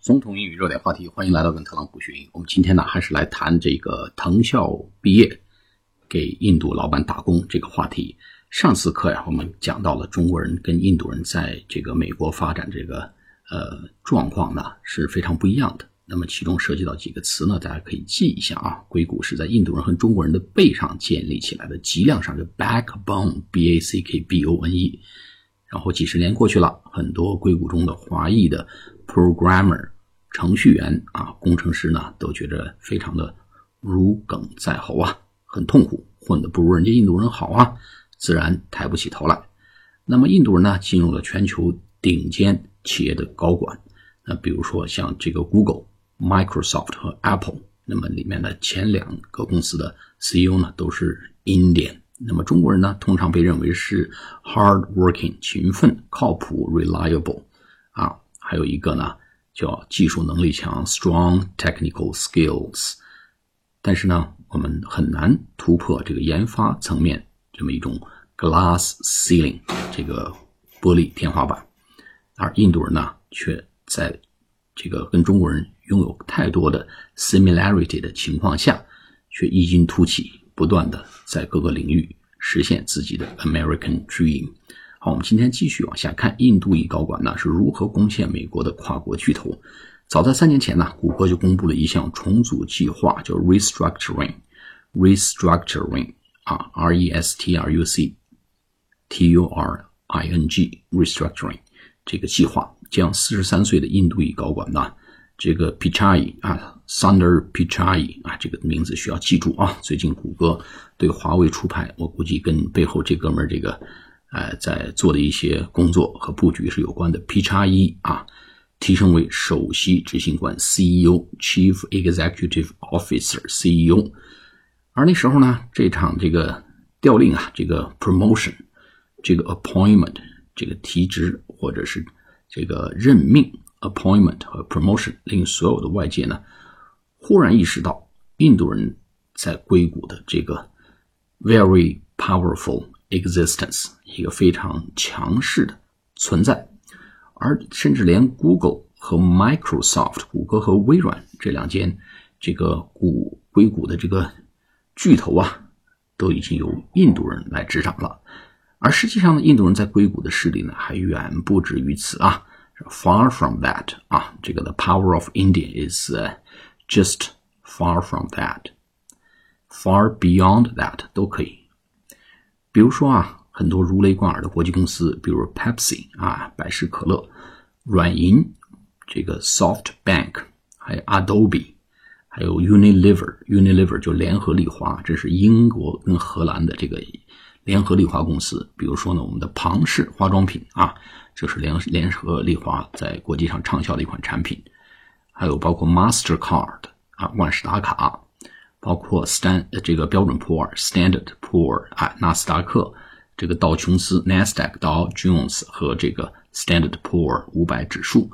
总统英语热点话题，欢迎来到跟特朗普学英语。我们今天呢，还是来谈这个藤校毕业给印度老板打工这个话题。上次课呀，我们讲到了中国人跟印度人在这个美国发展这个呃状况呢是非常不一样的。那么其中涉及到几个词呢，大家可以记一下啊。硅谷是在印度人和中国人的背上建立起来的，脊梁上就 backbone，b a c k b o n e。然后几十年过去了，很多硅谷中的华裔的 programmer 程序员啊，工程师呢，都觉得非常的如鲠在喉啊，很痛苦，混得不如人家印度人好啊，自然抬不起头来。那么印度人呢，进入了全球顶尖企业的高管，那比如说像这个 Google、Microsoft 和 Apple，那么里面的前两个公司的 CEO 呢，都是 Indian。那么中国人呢，通常被认为是 hardworking 勤奋、靠谱 reliable 啊，还有一个呢叫技术能力强 strong technical skills。但是呢，我们很难突破这个研发层面这么一种 glass ceiling 这个玻璃天花板，而印度人呢，却在这个跟中国人拥有太多的 similarity 的情况下，却异军突起。不断的在各个领域实现自己的 American Dream。好，我们今天继续往下看，印度裔高管呢是如何攻陷美国的跨国巨头。早在三年前呢，谷歌就公布了一项重组计划，叫 Restructuring，Restructuring 啊，R-E-S-T-R-U-C-T-U-R-I-N-G，Restructuring 这个计划将四十三岁的印度裔高管呢。这个 Pichai 啊，Sundar Pichai 啊，这个名字需要记住啊。最近谷歌对华为出牌，我估计跟背后这哥们儿这个，呃，在做的一些工作和布局是有关的。Pichai 啊，提升为首席执行官 CEO，Chief Executive Officer CEO。而那时候呢，这场这个调令啊，这个 promotion，这个 appointment，这个提职或者是这个任命。appointment 和 promotion 令所有的外界呢忽然意识到印度人在硅谷的这个 very powerful existence 一个非常强势的存在，而甚至连 Google 和 Microsoft 谷歌和微软这两间这个股硅谷的这个巨头啊，都已经由印度人来执掌了。而实际上呢，印度人在硅谷的势力呢还远不止于此啊。Far from that 啊，这个 the power of India is just far from that，far beyond that 都可以。比如说啊，很多如雷贯耳的国际公司，比如 Pepsi 啊，百事可乐，软银这个 SoftBank，还有 Adobe，还有 Unilever，Unilever 就联合利华，这是英国跟荷兰的这个联合利华公司。比如说呢，我们的庞氏化妆品啊。这是联联合利华在国际上畅销的一款产品，还有包括 Mastercard 啊，万事达卡，包括 Stan 这个标准普尔 Standard Poor 啊，纳斯达克这个道琼斯 Nasdaq Dow Jones 和这个 Standard Poor 五百指数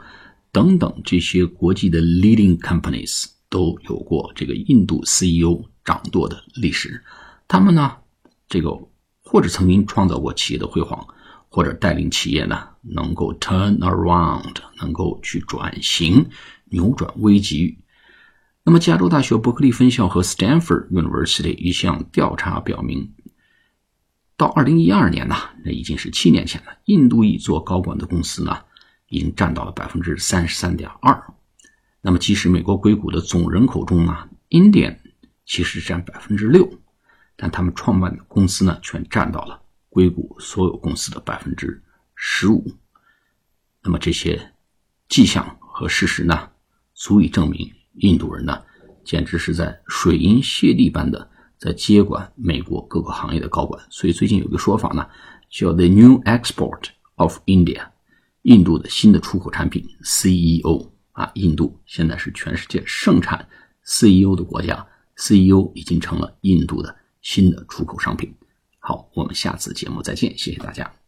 等等这些国际的 leading companies 都有过这个印度 CEO 掌舵的历史，他们呢，这个或者曾经创造过企业的辉煌。或者带领企业呢，能够 turn around，能够去转型、扭转危机。那么，加州大学伯克利分校和 Stanford University 一项调查表明，到二零一二年呢，那已经是七年前了。印度裔做高管的公司呢，已经占到了百分之三十三点二。那么，即使美国硅谷的总人口中呢，Indian 其实占百分之六，但他们创办的公司呢，全占到了。硅谷所有公司的百分之十五，那么这些迹象和事实呢，足以证明印度人呢，简直是在水银泻地般的在接管美国各个行业的高管。所以最近有个说法呢，叫 “the new export of India”，印度的新的出口产品 CEO 啊，印度现在是全世界盛产 CEO 的国家，CEO 已经成了印度的新的出口商品。好，我们下次节目再见，谢谢大家。